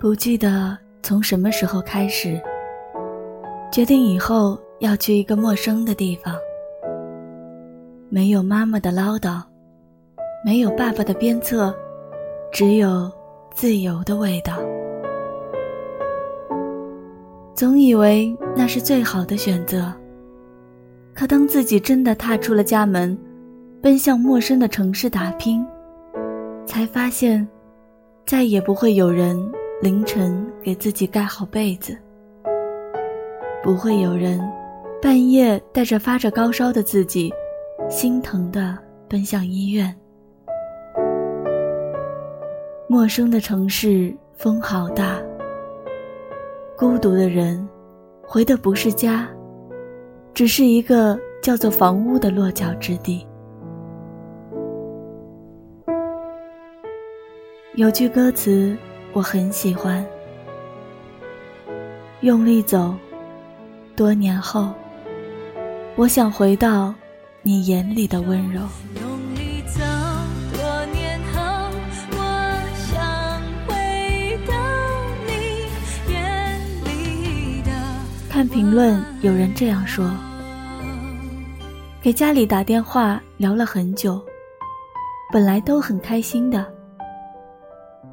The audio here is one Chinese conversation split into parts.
不记得从什么时候开始，决定以后要去一个陌生的地方，没有妈妈的唠叨，没有爸爸的鞭策，只有自由的味道。总以为那是最好的选择，可当自己真的踏出了家门，奔向陌生的城市打拼，才发现，再也不会有人。凌晨给自己盖好被子，不会有人半夜带着发着高烧的自己，心疼的奔向医院。陌生的城市风好大，孤独的人回的不是家，只是一个叫做房屋的落脚之地。有句歌词。我很喜欢，用力走。多年后，我想回到你眼里的温柔。看评论，有人这样说：给家里打电话聊了很久，本来都很开心的。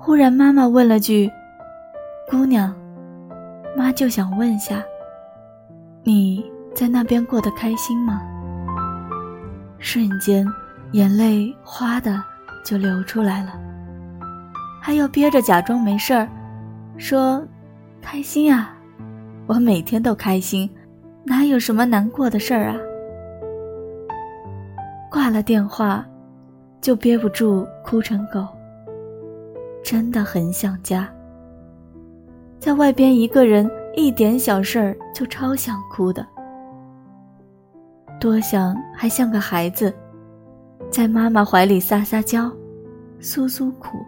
忽然，妈妈问了句：“姑娘，妈就想问下，你在那边过得开心吗？”瞬间，眼泪哗的就流出来了，还要憋着假装没事儿，说：“开心啊，我每天都开心，哪有什么难过的事儿啊？”挂了电话，就憋不住哭成狗。真的很想家，在外边一个人，一点小事儿就超想哭的。多想还像个孩子，在妈妈怀里撒撒娇，诉诉苦。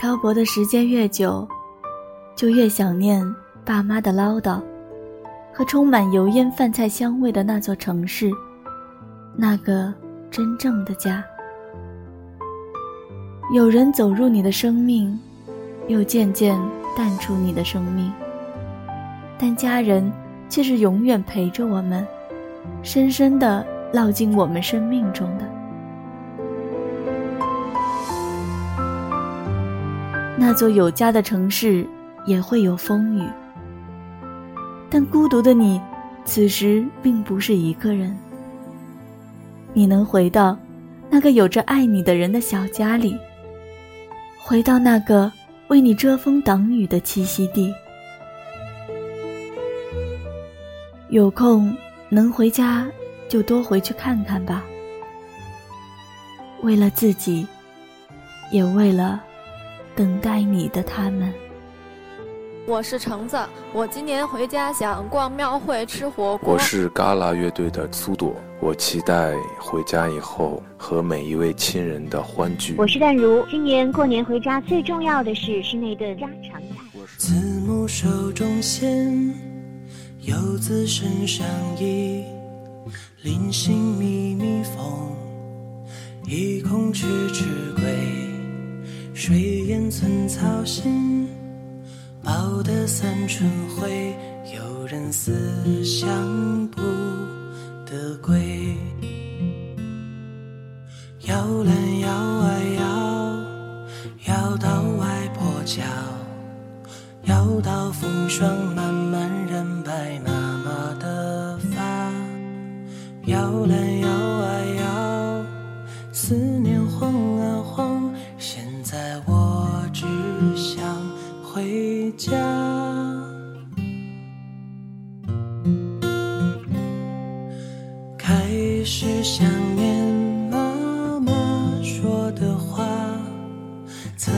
漂泊的时间越久，就越想念爸妈的唠叨，和充满油烟饭菜香味的那座城市，那个。真正的家，有人走入你的生命，又渐渐淡出你的生命。但家人却是永远陪着我们，深深的烙进我们生命中的。那座有家的城市也会有风雨，但孤独的你，此时并不是一个人。你能回到那个有着爱你的人的小家里，回到那个为你遮风挡雨的栖息地。有空能回家就多回去看看吧，为了自己，也为了等待你的他们。我是橙子，我今年回家想逛庙会、吃火锅。我是嘎啦乐队的苏朵，我期待回家以后和每一位亲人的欢聚。我是淡如，今年过年回家最重要的事是那顿家常菜。慈母手中线，游子身上衣，临行密密缝，意恐迟迟归，水烟寸草心。的三春晖，有人思乡不得归。摇篮摇啊摇，摇到外婆桥，摇到风霜慢慢染白妈妈的发。摇篮摇啊摇，思念家，开始想念妈妈说的话，曾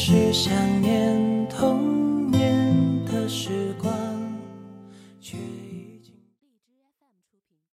是想念。